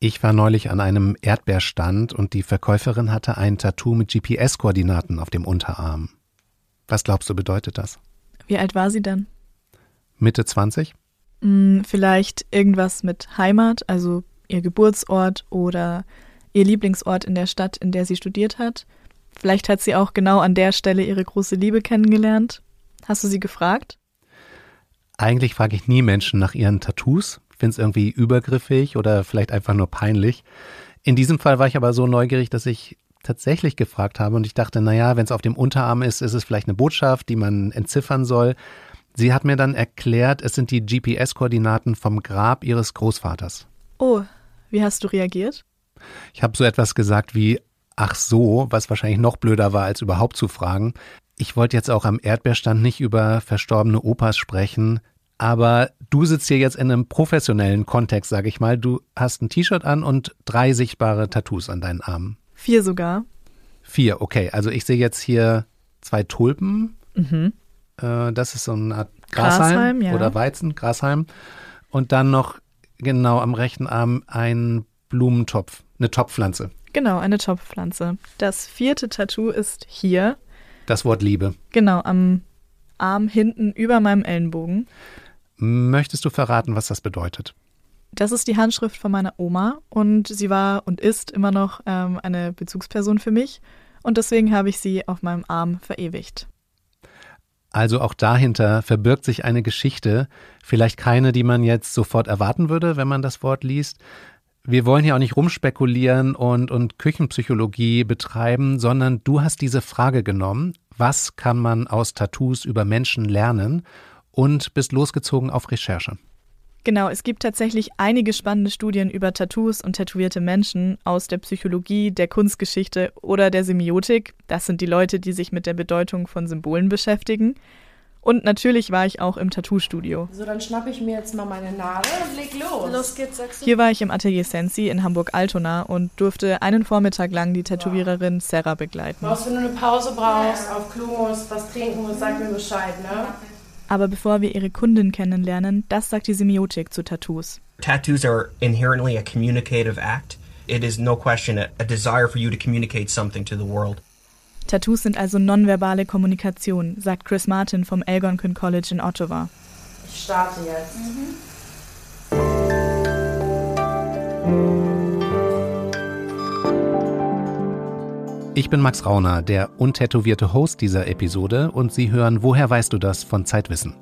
Ich war neulich an einem Erdbeerstand und die Verkäuferin hatte ein Tattoo mit GPS-Koordinaten auf dem Unterarm. Was glaubst du, bedeutet das? Wie alt war sie dann? Mitte 20? Hm, vielleicht irgendwas mit Heimat, also ihr Geburtsort oder ihr Lieblingsort in der Stadt, in der sie studiert hat. Vielleicht hat sie auch genau an der Stelle ihre große Liebe kennengelernt. Hast du sie gefragt? Eigentlich frage ich nie Menschen nach ihren Tattoos. Finde es irgendwie übergriffig oder vielleicht einfach nur peinlich. In diesem Fall war ich aber so neugierig, dass ich tatsächlich gefragt habe und ich dachte, naja, wenn es auf dem Unterarm ist, ist es vielleicht eine Botschaft, die man entziffern soll. Sie hat mir dann erklärt, es sind die GPS-Koordinaten vom Grab ihres Großvaters. Oh, wie hast du reagiert? Ich habe so etwas gesagt wie, ach so, was wahrscheinlich noch blöder war, als überhaupt zu fragen. Ich wollte jetzt auch am Erdbeerstand nicht über verstorbene Opas sprechen, aber du sitzt hier jetzt in einem professionellen Kontext, sage ich mal. Du hast ein T-Shirt an und drei sichtbare Tattoos an deinen Armen. Vier sogar. Vier, okay. Also ich sehe jetzt hier zwei Tulpen. Mhm. Äh, das ist so eine Art Grashalm, Grashalm, ja. oder Weizen, Grashalm. Und dann noch genau am rechten Arm ein Blumentopf, eine Topfpflanze. Genau, eine Topfpflanze. Das vierte Tattoo ist hier. Das Wort Liebe. Genau, am Arm hinten über meinem Ellenbogen. Möchtest du verraten, was das bedeutet? Das ist die Handschrift von meiner Oma und sie war und ist immer noch ähm, eine Bezugsperson für mich und deswegen habe ich sie auf meinem Arm verewigt. Also auch dahinter verbirgt sich eine Geschichte, vielleicht keine, die man jetzt sofort erwarten würde, wenn man das Wort liest. Wir wollen hier auch nicht rumspekulieren und, und Küchenpsychologie betreiben, sondern du hast diese Frage genommen, was kann man aus Tattoos über Menschen lernen und bist losgezogen auf Recherche. Genau, es gibt tatsächlich einige spannende Studien über Tattoos und tätowierte Menschen aus der Psychologie, der Kunstgeschichte oder der Semiotik. Das sind die Leute, die sich mit der Bedeutung von Symbolen beschäftigen. Und natürlich war ich auch im Tattoo-Studio. So, dann schnappe ich mir jetzt mal meine Nadel und leg los. Los geht's, sagst du? Hier war ich im Atelier Sensi in Hamburg-Altona und durfte einen Vormittag lang die Tätowiererin Sarah begleiten. Brauchst, wenn du eine Pause brauchst, auf Klo musst, was trinken musst, sag mir Bescheid, ne? Aber bevor wir ihre Kundin kennenlernen, das sagt die Semiotik zu Tattoos. Tattoos are inherently a communicative act. It is no question a, a desire for you to communicate something to the world. Tattoos sind also nonverbale Kommunikation, sagt Chris Martin vom Algonquin College in Ottawa. Ich starte jetzt. Ich bin Max Rauner, der untätowierte Host dieser Episode und Sie hören Woher weißt du das von Zeitwissen.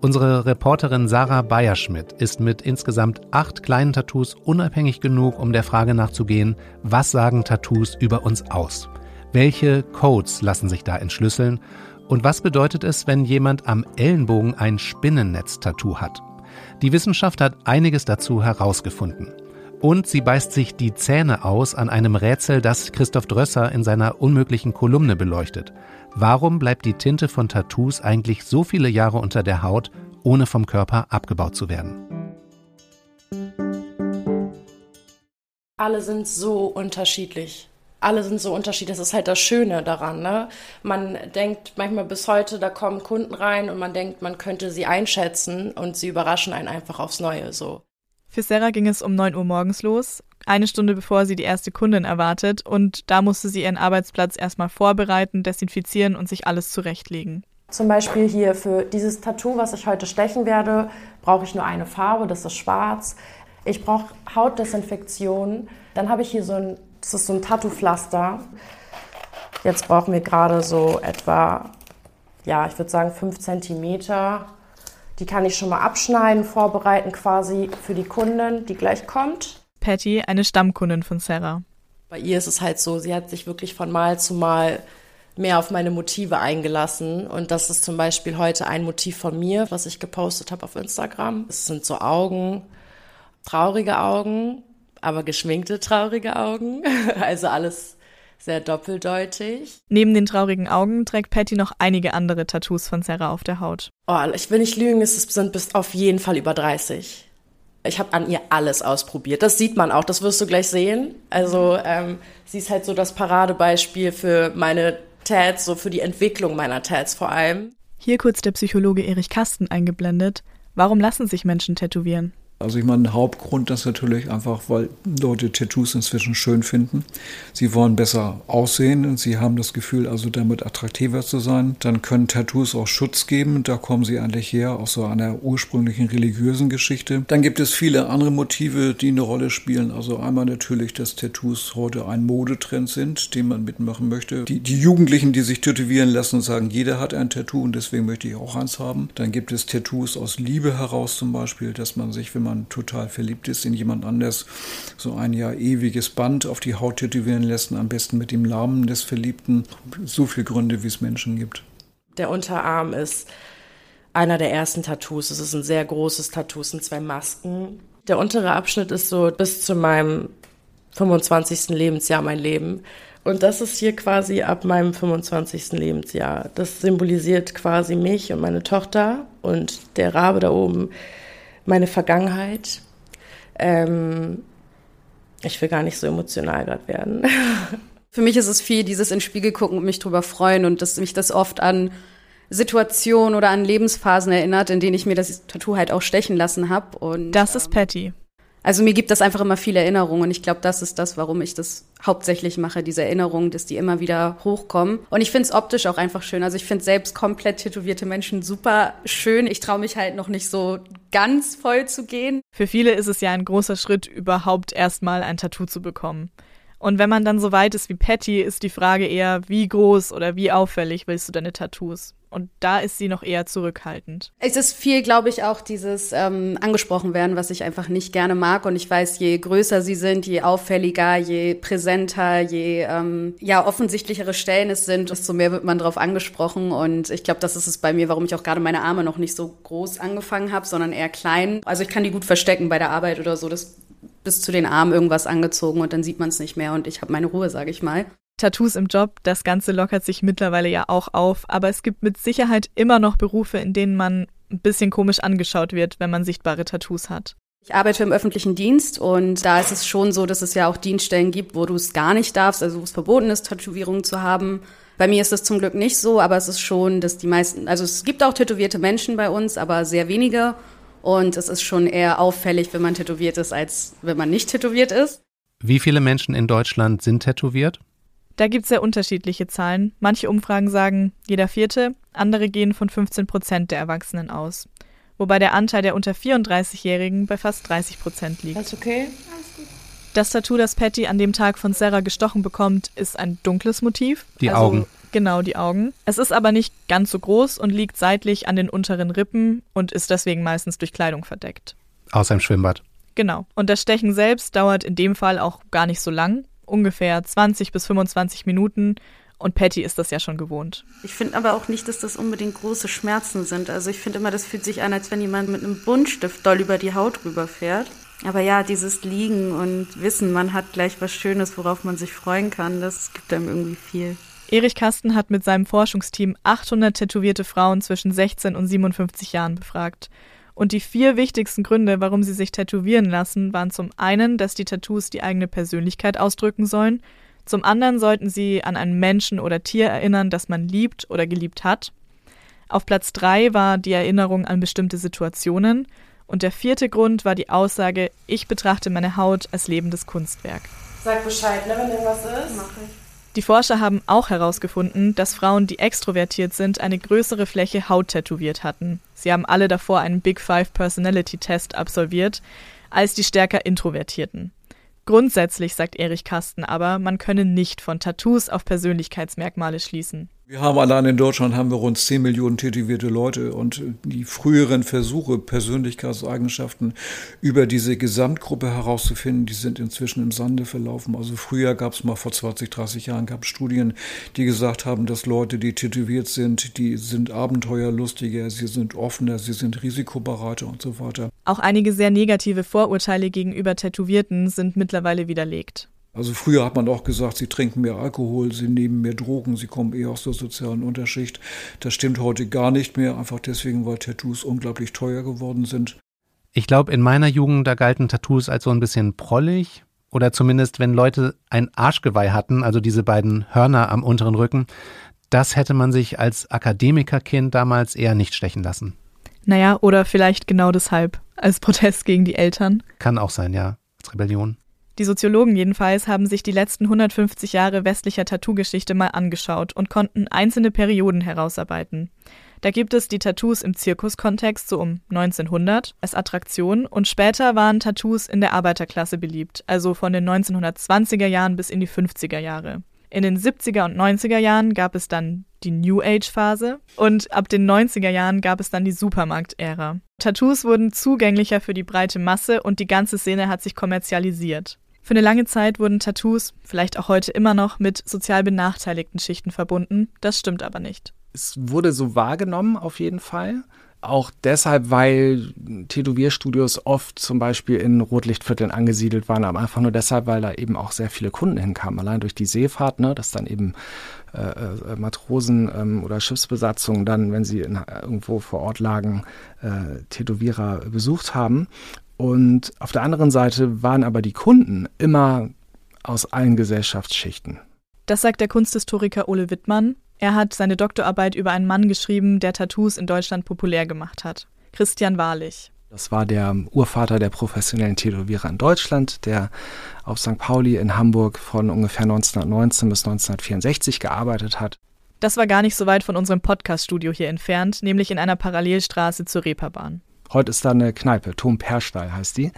Unsere Reporterin Sarah Bayerschmidt ist mit insgesamt acht kleinen Tattoos unabhängig genug, um der Frage nachzugehen, was sagen Tattoos über uns aus? Welche Codes lassen sich da entschlüsseln? Und was bedeutet es, wenn jemand am Ellenbogen ein Spinnennetz-Tattoo hat? Die Wissenschaft hat einiges dazu herausgefunden. Und sie beißt sich die Zähne aus an einem Rätsel, das Christoph Drösser in seiner unmöglichen Kolumne beleuchtet. Warum bleibt die Tinte von Tattoos eigentlich so viele Jahre unter der Haut, ohne vom Körper abgebaut zu werden? Alle sind so unterschiedlich. Alle sind so unterschiedlich. Das ist halt das Schöne daran. Ne? Man denkt manchmal bis heute, da kommen Kunden rein und man denkt, man könnte sie einschätzen und sie überraschen einen einfach aufs Neue so. Für Sarah ging es um 9 Uhr morgens los, eine Stunde bevor sie die erste Kundin erwartet, und da musste sie ihren Arbeitsplatz erstmal vorbereiten, desinfizieren und sich alles zurechtlegen. Zum Beispiel hier für dieses Tattoo, was ich heute stechen werde, brauche ich nur eine Farbe, das ist schwarz. Ich brauche Hautdesinfektion. Dann habe ich hier so ein, das ist so ein Tattoo-Pflaster. Jetzt brauchen wir gerade so etwa, ja, ich würde sagen 5 Zentimeter. Die kann ich schon mal abschneiden, vorbereiten quasi für die Kundin, die gleich kommt. Patty, eine Stammkundin von Sarah. Bei ihr ist es halt so, sie hat sich wirklich von Mal zu Mal mehr auf meine Motive eingelassen. Und das ist zum Beispiel heute ein Motiv von mir, was ich gepostet habe auf Instagram. Es sind so Augen, traurige Augen, aber geschminkte traurige Augen. Also alles sehr doppeldeutig. Neben den traurigen Augen trägt Patty noch einige andere Tattoos von Sarah auf der Haut. Oh, ich will nicht lügen, es sind bis auf jeden Fall über 30. Ich habe an ihr alles ausprobiert. Das sieht man auch, das wirst du gleich sehen. Also ähm, sie ist halt so das Paradebeispiel für meine Tats, so für die Entwicklung meiner Tats vor allem. Hier kurz der Psychologe Erich Kasten eingeblendet. Warum lassen sich Menschen tätowieren? Also ich meine, Hauptgrund ist natürlich einfach, weil Leute Tattoos inzwischen schön finden. Sie wollen besser aussehen und sie haben das Gefühl, also damit attraktiver zu sein. Dann können Tattoos auch Schutz geben. Da kommen sie eigentlich her aus so einer ursprünglichen religiösen Geschichte. Dann gibt es viele andere Motive, die eine Rolle spielen. Also einmal natürlich, dass Tattoos heute ein Modetrend sind, den man mitmachen möchte. Die, die Jugendlichen, die sich tätowieren lassen, sagen, jeder hat ein Tattoo und deswegen möchte ich auch eins haben. Dann gibt es Tattoos aus Liebe heraus zum Beispiel, dass man sich, wenn man man total verliebt ist in jemand anders, so ein ja ewiges Band auf die Haut tätowieren lässt, am besten mit dem Namen des Verliebten. So viele Gründe, wie es Menschen gibt. Der Unterarm ist einer der ersten Tattoos. Es ist ein sehr großes Tattoo, es sind zwei Masken. Der untere Abschnitt ist so bis zu meinem 25. Lebensjahr mein Leben. Und das ist hier quasi ab meinem 25. Lebensjahr. Das symbolisiert quasi mich und meine Tochter. Und der Rabe da oben meine Vergangenheit. Ähm, ich will gar nicht so emotional gerade werden. Für mich ist es viel dieses in den Spiegel gucken und mich drüber freuen und dass mich das oft an Situationen oder an Lebensphasen erinnert, in denen ich mir das Tattoo halt auch stechen lassen habe. Und das ist Patty. Also mir gibt das einfach immer viele Erinnerungen und ich glaube, das ist das, warum ich das hauptsächlich mache, diese Erinnerungen, dass die immer wieder hochkommen. Und ich finde es optisch auch einfach schön. Also ich finde selbst komplett tätowierte Menschen super schön. Ich traue mich halt noch nicht so ganz voll zu gehen. Für viele ist es ja ein großer Schritt, überhaupt erstmal ein Tattoo zu bekommen. Und wenn man dann so weit ist wie Patty, ist die Frage eher, wie groß oder wie auffällig willst du deine Tattoos? Und da ist sie noch eher zurückhaltend. Es ist viel, glaube ich, auch dieses ähm, angesprochen werden, was ich einfach nicht gerne mag. Und ich weiß, je größer sie sind, je auffälliger, je präsenter, je ähm, ja offensichtlichere Stellen es sind, desto mehr wird man darauf angesprochen. Und ich glaube, das ist es bei mir, warum ich auch gerade meine Arme noch nicht so groß angefangen habe, sondern eher klein. Also ich kann die gut verstecken bei der Arbeit oder so. Das bis zu den Armen irgendwas angezogen und dann sieht man es nicht mehr und ich habe meine Ruhe, sage ich mal. Tattoos im Job, das Ganze lockert sich mittlerweile ja auch auf, aber es gibt mit Sicherheit immer noch Berufe, in denen man ein bisschen komisch angeschaut wird, wenn man sichtbare Tattoos hat. Ich arbeite im öffentlichen Dienst und da ist es schon so, dass es ja auch Dienststellen gibt, wo du es gar nicht darfst, also wo es verboten ist, Tätowierungen zu haben. Bei mir ist das zum Glück nicht so, aber es ist schon, dass die meisten, also es gibt auch tätowierte Menschen bei uns, aber sehr wenige. Und es ist schon eher auffällig, wenn man tätowiert ist, als wenn man nicht tätowiert ist. Wie viele Menschen in Deutschland sind tätowiert? Da gibt es sehr unterschiedliche Zahlen. Manche Umfragen sagen jeder Vierte, andere gehen von 15 Prozent der Erwachsenen aus. Wobei der Anteil der unter 34-Jährigen bei fast 30 Prozent liegt. Alles okay? Das Tattoo, das Patty an dem Tag von Sarah gestochen bekommt, ist ein dunkles Motiv. Die also, Augen. Genau, die Augen. Es ist aber nicht ganz so groß und liegt seitlich an den unteren Rippen und ist deswegen meistens durch Kleidung verdeckt. Außer im Schwimmbad. Genau. Und das Stechen selbst dauert in dem Fall auch gar nicht so lang ungefähr 20 bis 25 Minuten. Und Patty ist das ja schon gewohnt. Ich finde aber auch nicht, dass das unbedingt große Schmerzen sind. Also ich finde immer, das fühlt sich an, als wenn jemand mit einem Buntstift doll über die Haut rüberfährt. Aber ja, dieses Liegen und Wissen, man hat gleich was Schönes, worauf man sich freuen kann, das gibt einem irgendwie viel. Erich Kasten hat mit seinem Forschungsteam 800 tätowierte Frauen zwischen 16 und 57 Jahren befragt. Und die vier wichtigsten Gründe, warum sie sich tätowieren lassen, waren zum einen, dass die Tattoos die eigene Persönlichkeit ausdrücken sollen, zum anderen sollten sie an einen Menschen oder Tier erinnern, das man liebt oder geliebt hat. Auf Platz drei war die Erinnerung an bestimmte Situationen. Und der vierte Grund war die Aussage, ich betrachte meine Haut als lebendes Kunstwerk. Sag Bescheid, ne, wenn irgendwas ist. Mach ich. Die Forscher haben auch herausgefunden, dass Frauen, die extrovertiert sind, eine größere Fläche Haut tätowiert hatten. Sie haben alle davor einen Big Five Personality Test absolviert, als die stärker Introvertierten. Grundsätzlich sagt Erich Kasten aber, man könne nicht von Tattoos auf Persönlichkeitsmerkmale schließen. Wir haben allein in Deutschland haben wir rund 10 Millionen tätowierte Leute und die früheren Versuche, Persönlichkeitseigenschaften über diese Gesamtgruppe herauszufinden, die sind inzwischen im Sande verlaufen. Also früher gab es mal vor 20, 30 Jahren gab es Studien, die gesagt haben, dass Leute, die tätowiert sind, die sind abenteuerlustiger, sie sind offener, sie sind risikobereiter und so weiter. Auch einige sehr negative Vorurteile gegenüber Tätowierten sind mittlerweile widerlegt. Also früher hat man auch gesagt, sie trinken mehr Alkohol, sie nehmen mehr Drogen, sie kommen eher aus der sozialen Unterschicht. Das stimmt heute gar nicht mehr, einfach deswegen, weil Tattoos unglaublich teuer geworden sind. Ich glaube, in meiner Jugend, da galten Tattoos als so ein bisschen prollig. Oder zumindest, wenn Leute ein Arschgeweih hatten, also diese beiden Hörner am unteren Rücken, das hätte man sich als Akademikerkind damals eher nicht stechen lassen. Naja, oder vielleicht genau deshalb. als Protest gegen die Eltern. Kann auch sein, ja, als Rebellion. Die Soziologen jedenfalls haben sich die letzten 150 Jahre westlicher Tattoo-Geschichte mal angeschaut und konnten einzelne Perioden herausarbeiten. Da gibt es die Tattoos im Zirkuskontext so um 1900 als Attraktion und später waren Tattoos in der Arbeiterklasse beliebt, also von den 1920er Jahren bis in die 50er Jahre. In den 70er und 90er Jahren gab es dann die New Age-Phase und ab den 90er Jahren gab es dann die Supermarkt-Ära. Tattoos wurden zugänglicher für die breite Masse und die ganze Szene hat sich kommerzialisiert. Für eine lange Zeit wurden Tattoos, vielleicht auch heute immer noch, mit sozial benachteiligten Schichten verbunden. Das stimmt aber nicht. Es wurde so wahrgenommen, auf jeden Fall. Auch deshalb, weil Tätowierstudios oft zum Beispiel in Rotlichtvierteln angesiedelt waren, aber einfach nur deshalb, weil da eben auch sehr viele Kunden hinkamen. Allein durch die Seefahrt, ne, dass dann eben äh, äh, Matrosen ähm, oder Schiffsbesatzungen dann, wenn sie in, irgendwo vor Ort lagen, äh, Tätowierer besucht haben. Und auf der anderen Seite waren aber die Kunden immer aus allen Gesellschaftsschichten. Das sagt der Kunsthistoriker Ole Wittmann. Er hat seine Doktorarbeit über einen Mann geschrieben, der Tattoos in Deutschland populär gemacht hat. Christian Wahrlich. Das war der Urvater der professionellen Tätowierer in Deutschland, der auf St. Pauli in Hamburg von ungefähr 1919 bis 1964 gearbeitet hat. Das war gar nicht so weit von unserem Podcaststudio hier entfernt, nämlich in einer Parallelstraße zur Reeperbahn. Heute ist da eine Kneipe, Tom Perstall heißt die.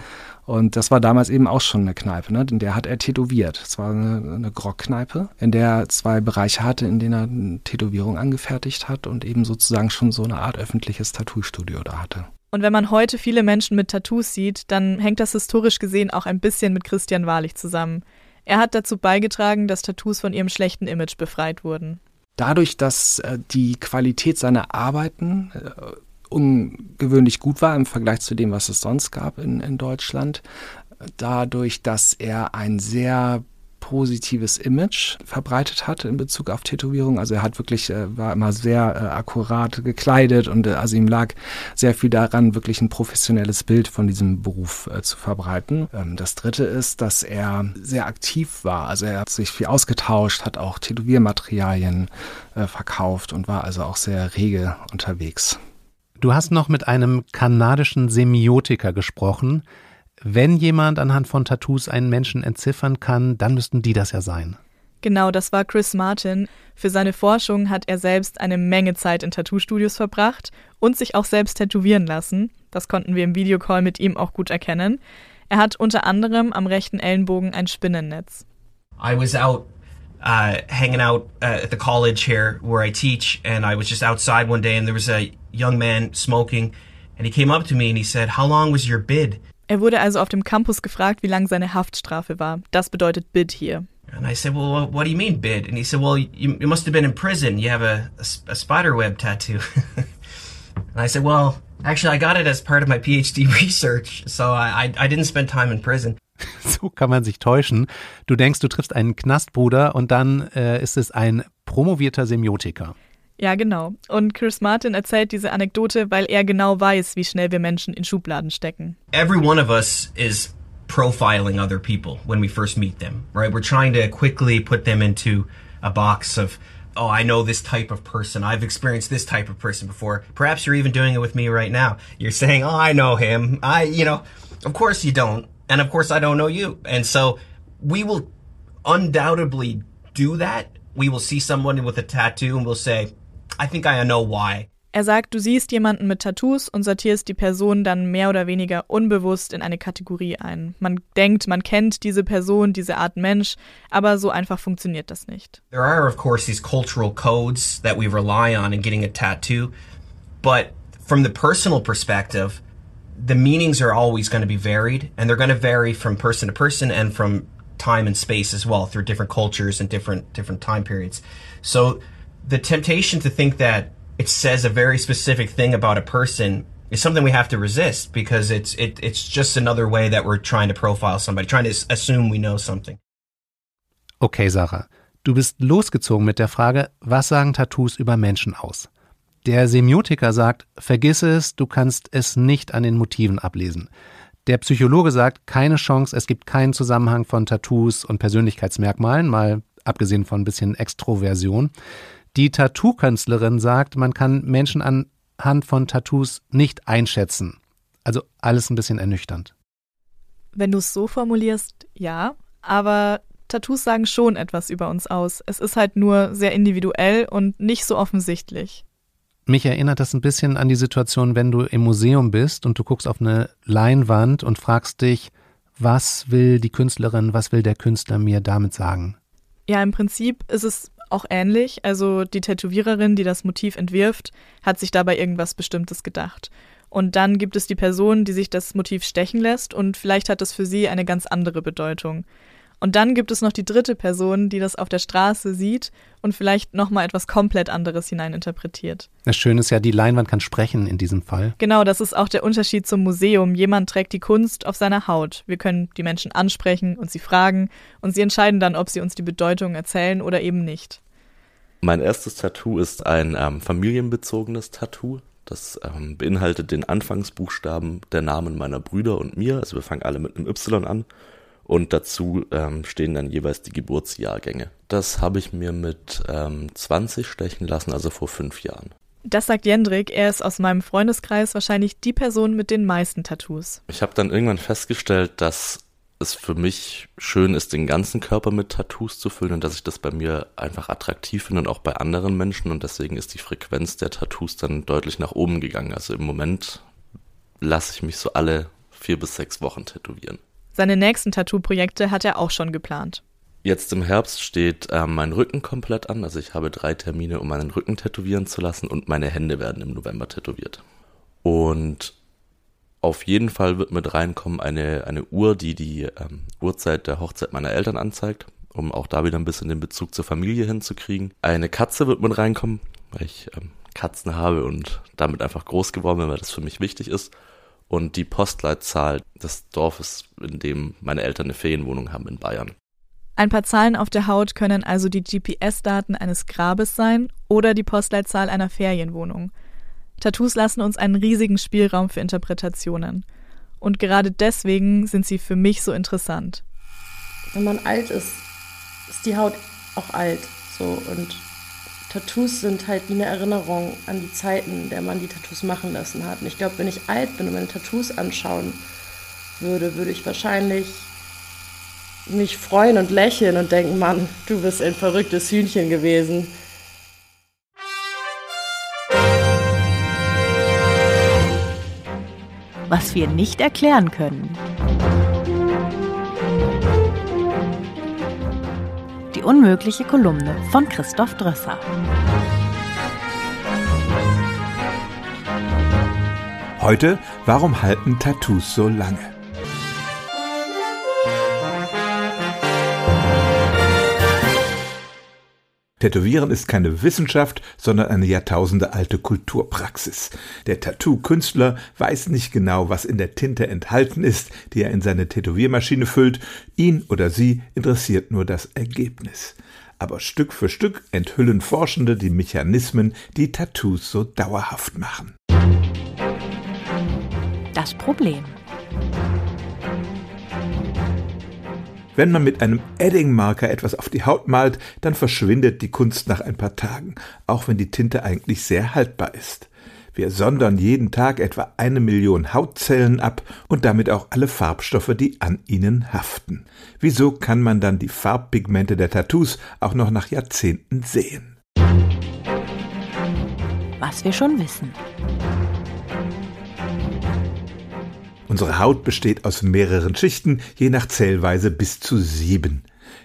Und das war damals eben auch schon eine Kneipe, ne? in der hat er tätowiert. Es war eine, eine Grog-Kneipe, in der er zwei Bereiche hatte, in denen er eine Tätowierung angefertigt hat und eben sozusagen schon so eine Art öffentliches Tattoo-Studio da hatte. Und wenn man heute viele Menschen mit Tattoos sieht, dann hängt das historisch gesehen auch ein bisschen mit Christian Wahrlich zusammen. Er hat dazu beigetragen, dass Tattoos von ihrem schlechten Image befreit wurden. Dadurch, dass äh, die Qualität seiner Arbeiten äh, ungewöhnlich gut war im Vergleich zu dem, was es sonst gab in, in Deutschland. Dadurch, dass er ein sehr positives Image verbreitet hat in Bezug auf Tätowierung. Also er hat wirklich, äh, war immer sehr äh, akkurat gekleidet und äh, also ihm lag sehr viel daran, wirklich ein professionelles Bild von diesem Beruf äh, zu verbreiten. Ähm, das dritte ist, dass er sehr aktiv war. Also er hat sich viel ausgetauscht, hat auch Tätowiermaterialien verkauft und war also auch sehr rege unterwegs. Du hast noch mit einem kanadischen Semiotiker gesprochen. Wenn jemand anhand von Tattoos einen Menschen entziffern kann, dann müssten die das ja sein. Genau, das war Chris Martin. Für seine Forschung hat er selbst eine Menge Zeit in Tattoo-Studios verbracht und sich auch selbst tätowieren lassen. Das konnten wir im Videocall mit ihm auch gut erkennen. Er hat unter anderem am rechten Ellenbogen ein Spinnennetz. I was out uh, hanging out uh, at the college here where I teach, and I was just outside one day, and there was a young man smoking, and he came up to me and he said, "How long was your bid?" Er wurde also auf dem Campus gefragt, wie lang seine Haftstrafe war. Das bedeutet Bid hier. And I said, "Well, what do you mean bid?" And he said, "Well, you, you must have been in prison. You have a, a, a spider web tattoo." and I said, "Well, actually, I got it as part of my PhD research, so I, I, I didn't spend time in prison." So kann man sich täuschen. Du denkst, du triffst einen Knastbruder und dann äh, ist es ein promovierter Semiotiker. Ja, genau. Und Chris Martin erzählt diese Anekdote, weil er genau weiß, wie schnell wir Menschen in Schubladen stecken. Every one of us is profiling other people when we first meet them, right? We're trying to quickly put them into a box of, oh, I know this type of person. I've experienced this type of person before. Perhaps you're even doing it with me right now. You're saying, oh, I know him. I, you know, of course you don't. And of course I don't know you. And so we will undoubtedly do that. We will see someone with a tattoo and we'll say, I think I know why. Er sagt, du siehst jemanden mit Tattoos und sortierst die Person dann mehr oder weniger unbewusst in eine Kategorie ein. Man denkt, man kennt diese Person, diese Art Mensch, aber so einfach funktioniert das nicht. There are of course these cultural codes that we rely on in getting a tattoo, but from the personal perspective, the meanings are always going to be varied and they're going to vary from person to person and from time and space as well through different cultures and different different time periods. So the temptation to think that it says a very specific thing about a person is something we have to resist because it's it, it's just another way that we're trying to profile somebody, trying to assume we know something. Okay, Sarah, du bist losgezogen mit der Frage, was sagen Tattoos über Menschen aus? Der Semiotiker sagt, vergiss es, du kannst es nicht an den Motiven ablesen. Der Psychologe sagt, keine Chance, es gibt keinen Zusammenhang von Tattoos und Persönlichkeitsmerkmalen, mal abgesehen von ein bisschen Extroversion. Die Tattoo-Künstlerin sagt, man kann Menschen anhand von Tattoos nicht einschätzen. Also alles ein bisschen ernüchternd. Wenn du es so formulierst, ja, aber Tattoos sagen schon etwas über uns aus. Es ist halt nur sehr individuell und nicht so offensichtlich. Mich erinnert das ein bisschen an die Situation, wenn du im Museum bist und du guckst auf eine Leinwand und fragst dich, was will die Künstlerin, was will der Künstler mir damit sagen? Ja, im Prinzip ist es auch ähnlich. Also die Tätowiererin, die das Motiv entwirft, hat sich dabei irgendwas Bestimmtes gedacht. Und dann gibt es die Person, die sich das Motiv stechen lässt und vielleicht hat es für sie eine ganz andere Bedeutung. Und dann gibt es noch die dritte Person, die das auf der Straße sieht und vielleicht nochmal etwas komplett anderes hineininterpretiert. Das Schöne ist ja, die Leinwand kann sprechen in diesem Fall. Genau, das ist auch der Unterschied zum Museum. Jemand trägt die Kunst auf seiner Haut. Wir können die Menschen ansprechen und sie fragen und sie entscheiden dann, ob sie uns die Bedeutung erzählen oder eben nicht. Mein erstes Tattoo ist ein ähm, familienbezogenes Tattoo. Das ähm, beinhaltet den Anfangsbuchstaben der Namen meiner Brüder und mir. Also wir fangen alle mit einem Y an und dazu ähm, stehen dann jeweils die Geburtsjahrgänge. Das habe ich mir mit ähm, 20 stechen lassen, also vor fünf Jahren. Das sagt Jendrik, er ist aus meinem Freundeskreis wahrscheinlich die Person mit den meisten Tattoos. Ich habe dann irgendwann festgestellt, dass es für mich schön ist, den ganzen Körper mit Tattoos zu füllen und dass ich das bei mir einfach attraktiv finde und auch bei anderen Menschen und deswegen ist die Frequenz der Tattoos dann deutlich nach oben gegangen. Also im Moment lasse ich mich so alle vier bis sechs Wochen tätowieren. Seine nächsten Tattoo-Projekte hat er auch schon geplant. Jetzt im Herbst steht äh, mein Rücken komplett an. Also ich habe drei Termine, um meinen Rücken tätowieren zu lassen und meine Hände werden im November tätowiert. Und auf jeden Fall wird mit reinkommen eine, eine Uhr, die die ähm, Uhrzeit der Hochzeit meiner Eltern anzeigt, um auch da wieder ein bisschen den Bezug zur Familie hinzukriegen. Eine Katze wird mit reinkommen, weil ich ähm, Katzen habe und damit einfach groß geworden bin, weil das für mich wichtig ist und die Postleitzahl des Dorfes, in dem meine Eltern eine Ferienwohnung haben in Bayern. Ein paar Zahlen auf der Haut können also die GPS-Daten eines Grabes sein oder die Postleitzahl einer Ferienwohnung. Tattoos lassen uns einen riesigen Spielraum für Interpretationen. Und gerade deswegen sind sie für mich so interessant. Wenn man alt ist, ist die Haut auch alt. So und Tattoos sind halt wie eine Erinnerung an die Zeiten, in der man die Tattoos machen lassen hat. Und ich glaube, wenn ich alt bin und meine Tattoos anschauen würde, würde ich wahrscheinlich mich freuen und lächeln und denken, Mann, du bist ein verrücktes Hühnchen gewesen. Was wir nicht erklären können. Die unmögliche Kolumne von Christoph Drösser. Heute, warum halten Tattoos so lange? Tätowieren ist keine Wissenschaft, sondern eine jahrtausendealte Kulturpraxis. Der Tattoo-Künstler weiß nicht genau, was in der Tinte enthalten ist, die er in seine Tätowiermaschine füllt. Ihn oder sie interessiert nur das Ergebnis. Aber Stück für Stück enthüllen Forschende die Mechanismen, die Tattoos so dauerhaft machen. Das Problem. Wenn man mit einem Eddingmarker etwas auf die Haut malt, dann verschwindet die Kunst nach ein paar Tagen, auch wenn die Tinte eigentlich sehr haltbar ist. Wir sondern jeden Tag etwa eine Million Hautzellen ab und damit auch alle Farbstoffe, die an ihnen haften. Wieso kann man dann die Farbpigmente der Tattoos auch noch nach Jahrzehnten sehen? Was wir schon wissen. Unsere Haut besteht aus mehreren Schichten, je nach Zellweise bis zu sieben.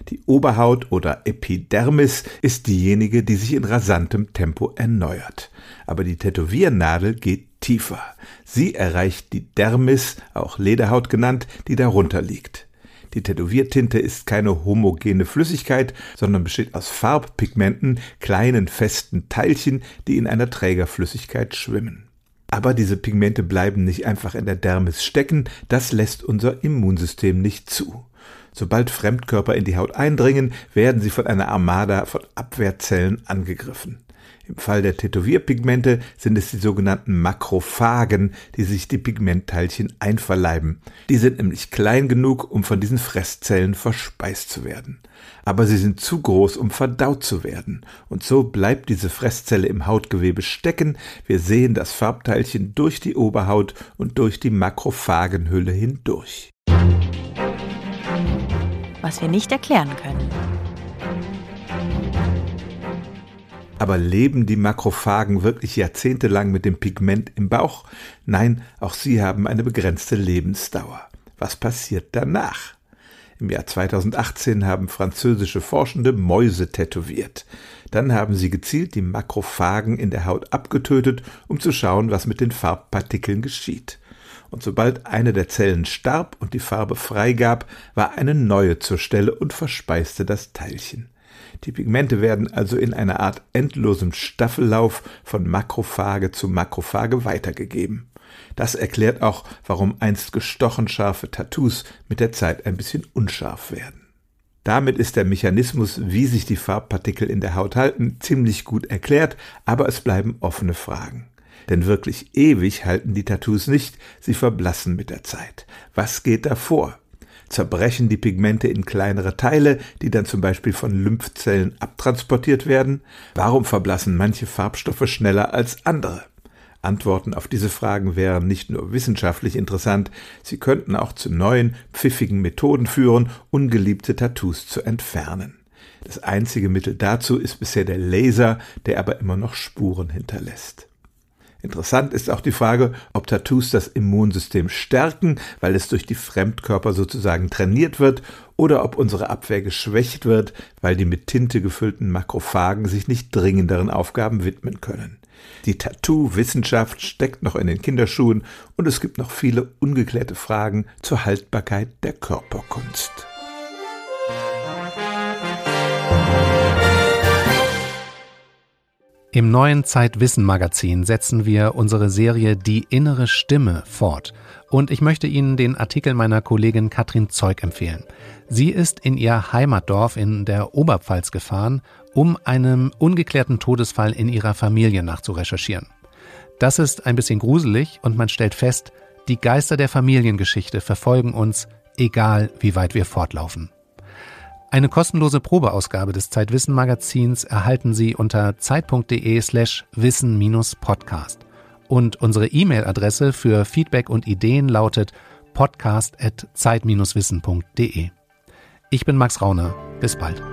Die Oberhaut oder Epidermis ist diejenige, die sich in rasantem Tempo erneuert. Aber die Tätowiernadel geht tiefer. Sie erreicht die Dermis, auch Lederhaut genannt, die darunter liegt. Die Tätowiertinte ist keine homogene Flüssigkeit, sondern besteht aus Farbpigmenten, kleinen festen Teilchen, die in einer Trägerflüssigkeit schwimmen. Aber diese Pigmente bleiben nicht einfach in der Dermis stecken, das lässt unser Immunsystem nicht zu. Sobald Fremdkörper in die Haut eindringen, werden sie von einer Armada von Abwehrzellen angegriffen. Im Fall der Tätowierpigmente sind es die sogenannten Makrophagen, die sich die Pigmentteilchen einverleiben. Die sind nämlich klein genug, um von diesen Fresszellen verspeist zu werden. Aber sie sind zu groß, um verdaut zu werden. Und so bleibt diese Fresszelle im Hautgewebe stecken. Wir sehen das Farbteilchen durch die Oberhaut und durch die Makrophagenhülle hindurch. Was wir nicht erklären können. Aber leben die Makrophagen wirklich jahrzehntelang mit dem Pigment im Bauch? Nein, auch sie haben eine begrenzte Lebensdauer. Was passiert danach? Im Jahr 2018 haben französische Forschende Mäuse tätowiert. Dann haben sie gezielt die Makrophagen in der Haut abgetötet, um zu schauen, was mit den Farbpartikeln geschieht. Und sobald eine der Zellen starb und die Farbe freigab, war eine neue zur Stelle und verspeiste das Teilchen. Die Pigmente werden also in einer Art endlosem Staffellauf von Makrophage zu Makrophage weitergegeben. Das erklärt auch, warum einst gestochen scharfe Tattoos mit der Zeit ein bisschen unscharf werden. Damit ist der Mechanismus, wie sich die Farbpartikel in der Haut halten, ziemlich gut erklärt, aber es bleiben offene Fragen. Denn wirklich ewig halten die Tattoos nicht, sie verblassen mit der Zeit. Was geht da vor? Zerbrechen die Pigmente in kleinere Teile, die dann zum Beispiel von Lymphzellen abtransportiert werden? Warum verblassen manche Farbstoffe schneller als andere? Antworten auf diese Fragen wären nicht nur wissenschaftlich interessant, sie könnten auch zu neuen, pfiffigen Methoden führen, ungeliebte Tattoos zu entfernen. Das einzige Mittel dazu ist bisher der Laser, der aber immer noch Spuren hinterlässt. Interessant ist auch die Frage, ob Tattoos das Immunsystem stärken, weil es durch die Fremdkörper sozusagen trainiert wird, oder ob unsere Abwehr geschwächt wird, weil die mit Tinte gefüllten Makrophagen sich nicht dringenderen Aufgaben widmen können. Die Tattoo-Wissenschaft steckt noch in den Kinderschuhen und es gibt noch viele ungeklärte Fragen zur Haltbarkeit der Körperkunst. Im neuen Zeitwissen-Magazin setzen wir unsere Serie Die innere Stimme fort. Und ich möchte Ihnen den Artikel meiner Kollegin Katrin Zeug empfehlen. Sie ist in ihr Heimatdorf in der Oberpfalz gefahren, um einem ungeklärten Todesfall in ihrer Familie nachzurecherchieren. Das ist ein bisschen gruselig und man stellt fest, die Geister der Familiengeschichte verfolgen uns, egal wie weit wir fortlaufen. Eine kostenlose Probeausgabe des Zeitwissen Magazins erhalten Sie unter zeit.de slash wissen-podcast. Und unsere E-Mail-Adresse für Feedback und Ideen lautet podcast.zeit-wissen.de. Ich bin Max Rauner. Bis bald.